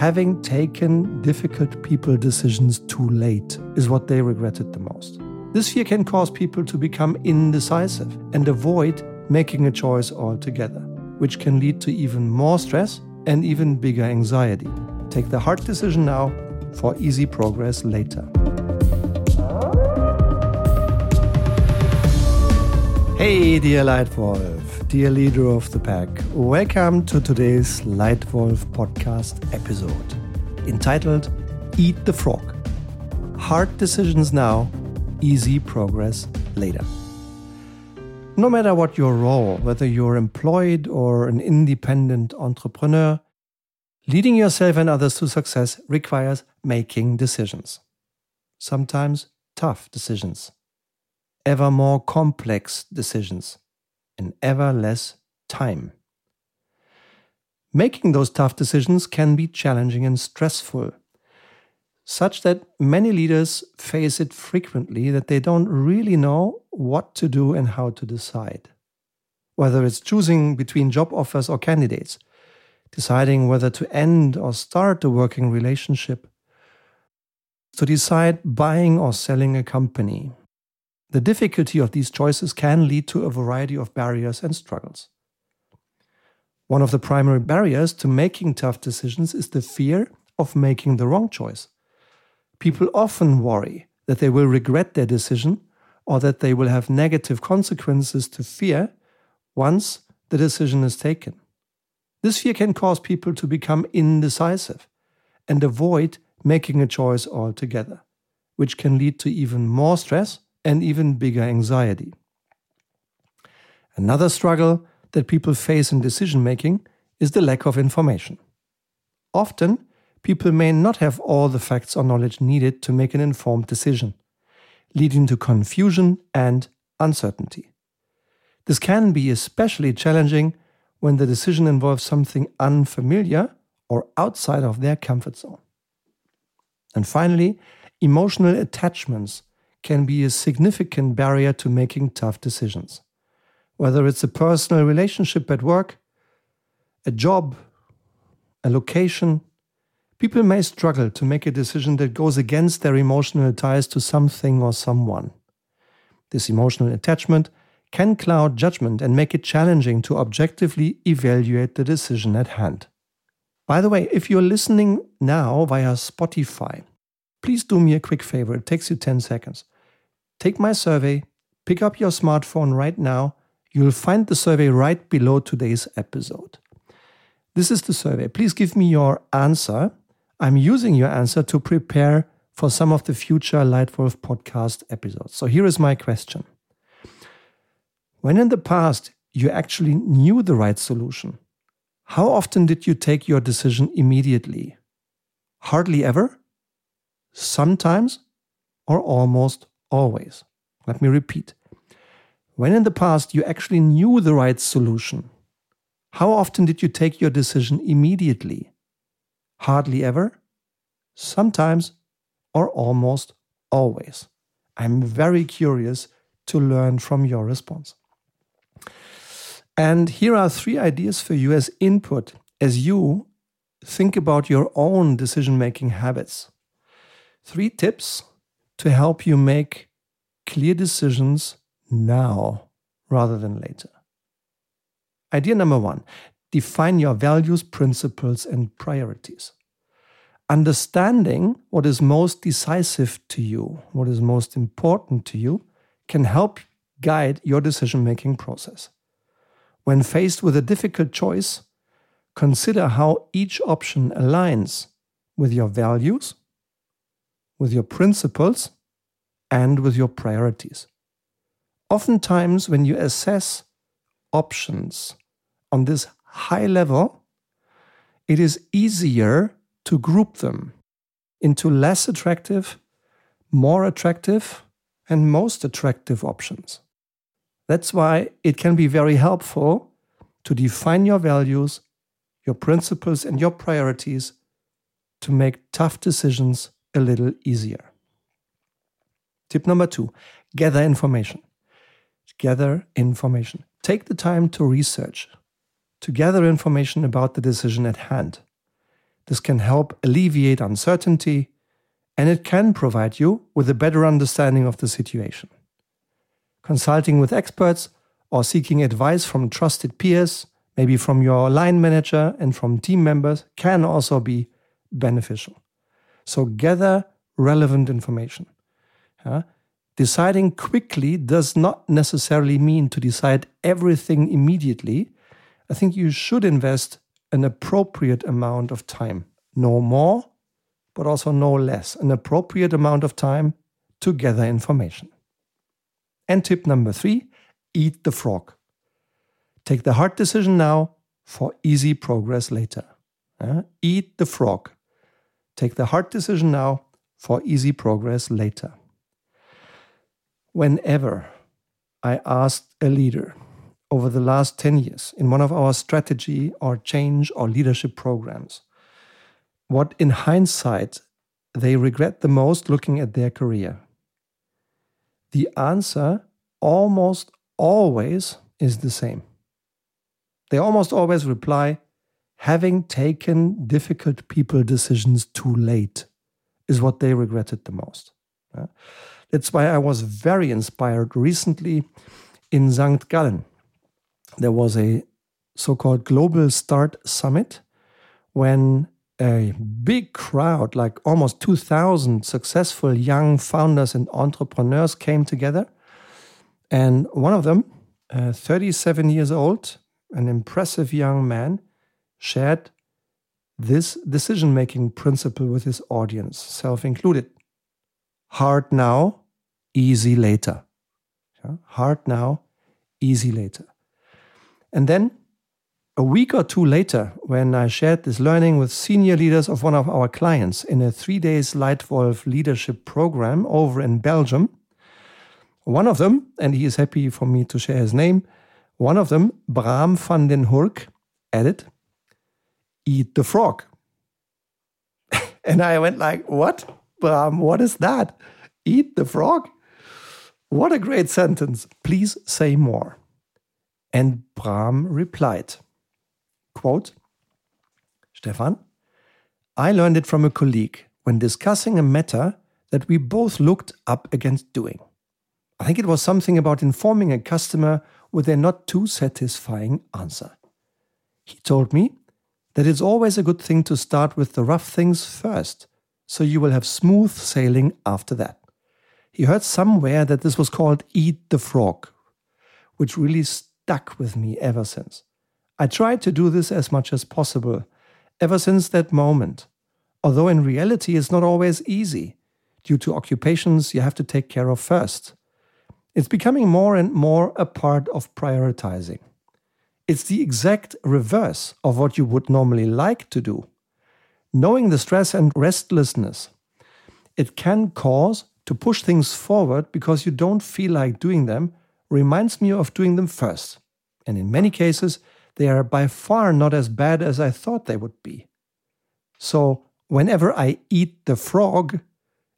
having taken difficult people decisions too late is what they regretted the most. This fear can cause people to become indecisive and avoid making a choice altogether, which can lead to even more stress and even bigger anxiety. Take the hard decision now for easy progress later. Hey, dear Leitwolf, dear leader of the pack, welcome to today's Leitwolf podcast episode entitled Eat the Frog Hard Decisions Now, Easy Progress Later. No matter what your role, whether you're employed or an independent entrepreneur, leading yourself and others to success requires making decisions. Sometimes tough decisions ever more complex decisions in ever less time. Making those tough decisions can be challenging and stressful, such that many leaders face it frequently that they don't really know what to do and how to decide. Whether it's choosing between job offers or candidates, deciding whether to end or start a working relationship, to decide buying or selling a company, the difficulty of these choices can lead to a variety of barriers and struggles. One of the primary barriers to making tough decisions is the fear of making the wrong choice. People often worry that they will regret their decision or that they will have negative consequences to fear once the decision is taken. This fear can cause people to become indecisive and avoid making a choice altogether, which can lead to even more stress and even bigger anxiety. Another struggle that people face in decision making is the lack of information. Often, people may not have all the facts or knowledge needed to make an informed decision, leading to confusion and uncertainty. This can be especially challenging when the decision involves something unfamiliar or outside of their comfort zone. And finally, emotional attachments can be a significant barrier to making tough decisions. Whether it's a personal relationship at work, a job, a location, people may struggle to make a decision that goes against their emotional ties to something or someone. This emotional attachment can cloud judgment and make it challenging to objectively evaluate the decision at hand. By the way, if you're listening now via Spotify, please do me a quick favor. It takes you 10 seconds. Take my survey, pick up your smartphone right now. You'll find the survey right below today's episode. This is the survey. Please give me your answer. I'm using your answer to prepare for some of the future Leitwolf podcast episodes. So here is my question When in the past you actually knew the right solution, how often did you take your decision immediately? Hardly ever? Sometimes? Or almost always. Let me repeat. When in the past you actually knew the right solution, how often did you take your decision immediately? Hardly ever? Sometimes or almost always. I'm very curious to learn from your response. And here are three ideas for you as input as you think about your own decision making habits. Three tips to help you make clear decisions now rather than later. Idea number one define your values, principles, and priorities. Understanding what is most decisive to you, what is most important to you, can help guide your decision making process. When faced with a difficult choice, consider how each option aligns with your values, with your principles, and with your priorities. Oftentimes, when you assess options on this high level, it is easier to group them into less attractive, more attractive, and most attractive options. That's why it can be very helpful to define your values, your principles, and your priorities to make tough decisions a little easier. Tip number two gather information. Gather information. Take the time to research, to gather information about the decision at hand. This can help alleviate uncertainty and it can provide you with a better understanding of the situation. Consulting with experts or seeking advice from trusted peers, maybe from your line manager and from team members, can also be beneficial. So gather relevant information. Yeah? Deciding quickly does not necessarily mean to decide everything immediately. I think you should invest an appropriate amount of time, no more but also no less, an appropriate amount of time to gather information. And tip number three eat the frog. Take the hard decision now for easy progress later. Eat the frog. Take the hard decision now for easy progress later. Whenever I asked a leader over the last 10 years in one of our strategy or change or leadership programs, what in hindsight they regret the most looking at their career? The answer almost always is the same. They almost always reply, having taken difficult people decisions too late is what they regretted the most. That's why I was very inspired recently in St. Gallen. There was a so called Global Start Summit when a big crowd, like almost 2,000 successful young founders and entrepreneurs came together. And one of them, uh, 37 years old, an impressive young man, shared this decision making principle with his audience, self included. Hard now, easy later. Hard now, easy later. And then a week or two later, when I shared this learning with senior leaders of one of our clients in a three days Leitwolf leadership program over in Belgium, one of them, and he is happy for me to share his name, one of them, Bram van den Hurk, added, Eat the frog. and I went like, What? Bram, what is that? Eat the frog? What a great sentence. Please say more. And Bram replied, Quote Stefan, I learned it from a colleague when discussing a matter that we both looked up against doing. I think it was something about informing a customer with a not too satisfying answer. He told me that it's always a good thing to start with the rough things first, so you will have smooth sailing after that. He heard somewhere that this was called Eat the Frog, which really stuck with me ever since. I tried to do this as much as possible ever since that moment, although in reality it's not always easy due to occupations you have to take care of first. It's becoming more and more a part of prioritizing. It's the exact reverse of what you would normally like to do. Knowing the stress and restlessness, it can cause to push things forward because you don't feel like doing them reminds me of doing them first. And in many cases, they are by far not as bad as I thought they would be. So, whenever I eat the frog,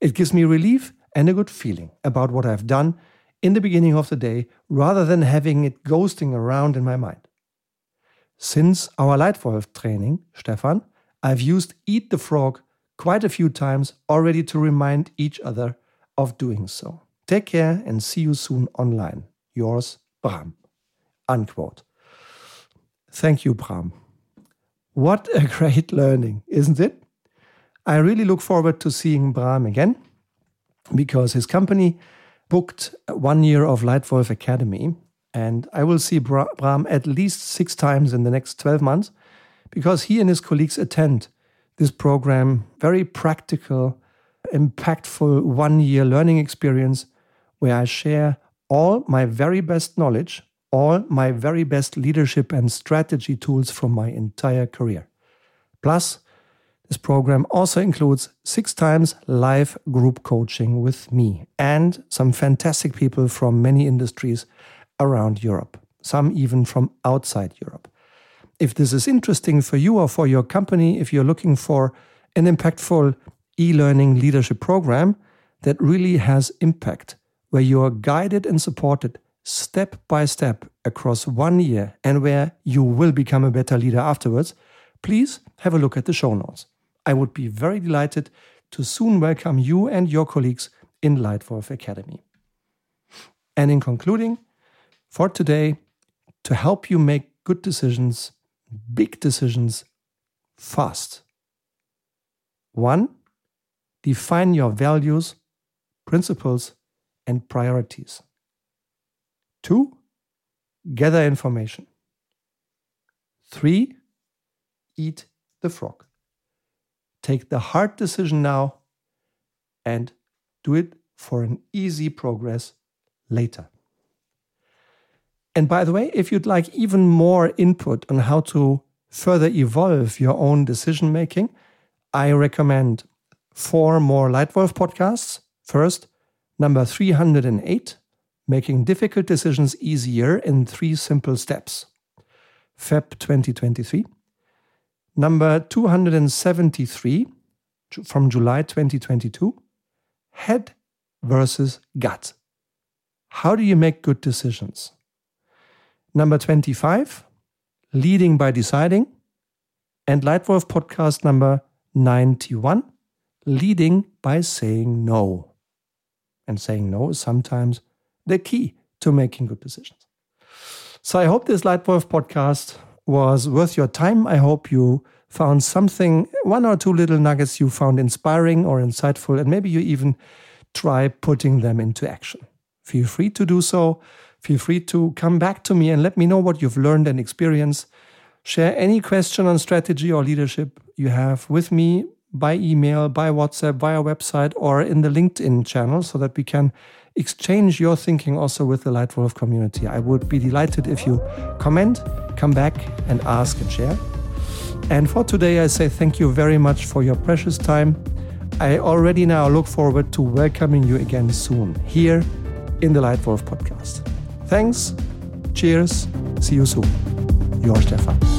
it gives me relief and a good feeling about what I've done in the beginning of the day rather than having it ghosting around in my mind. Since our Leitwolf training, Stefan, I've used Eat the Frog quite a few times already to remind each other of doing so. Take care and see you soon online. Yours, Bram. Unquote. Thank you, Bram. What a great learning, isn't it? I really look forward to seeing Bram again because his company booked one year of Leitwolf Academy. And I will see Bram at least six times in the next 12 months because he and his colleagues attend this program, very practical, impactful one year learning experience where I share all my very best knowledge all my very best leadership and strategy tools from my entire career. Plus, this program also includes six times live group coaching with me and some fantastic people from many industries around Europe, some even from outside Europe. If this is interesting for you or for your company, if you're looking for an impactful e learning leadership program that really has impact, where you are guided and supported step by step across one year and where you will become a better leader afterwards, please have a look at the show notes. I would be very delighted to soon welcome you and your colleagues in Leitwolf Academy. And in concluding, for today, to help you make good decisions, big decisions, fast. One, define your values, principles, and priorities. Two, gather information. Three, eat the frog. Take the hard decision now and do it for an easy progress later. And by the way, if you'd like even more input on how to further evolve your own decision making, I recommend four more Leitwolf podcasts. First, number 308, Making Difficult Decisions Easier in Three Simple Steps, Feb 2023. Number 273 from July 2022, Head versus Gut. How do you make good decisions? Number 25, Leading by Deciding. And Leitwolf podcast number 91, Leading by Saying No. And saying no is sometimes the key to making good decisions. So I hope this Leitwolf podcast was worth your time. I hope you found something, one or two little nuggets you found inspiring or insightful, and maybe you even try putting them into action. Feel free to do so. Feel free to come back to me and let me know what you've learned and experienced. Share any question on strategy or leadership you have with me by email, by WhatsApp, via website, or in the LinkedIn channel so that we can exchange your thinking also with the Leitwolf community. I would be delighted if you comment, come back and ask and share. And for today, I say thank you very much for your precious time. I already now look forward to welcoming you again soon here in the Leitwolf podcast. Thanks. Cheers. See you soon. Your Stefan.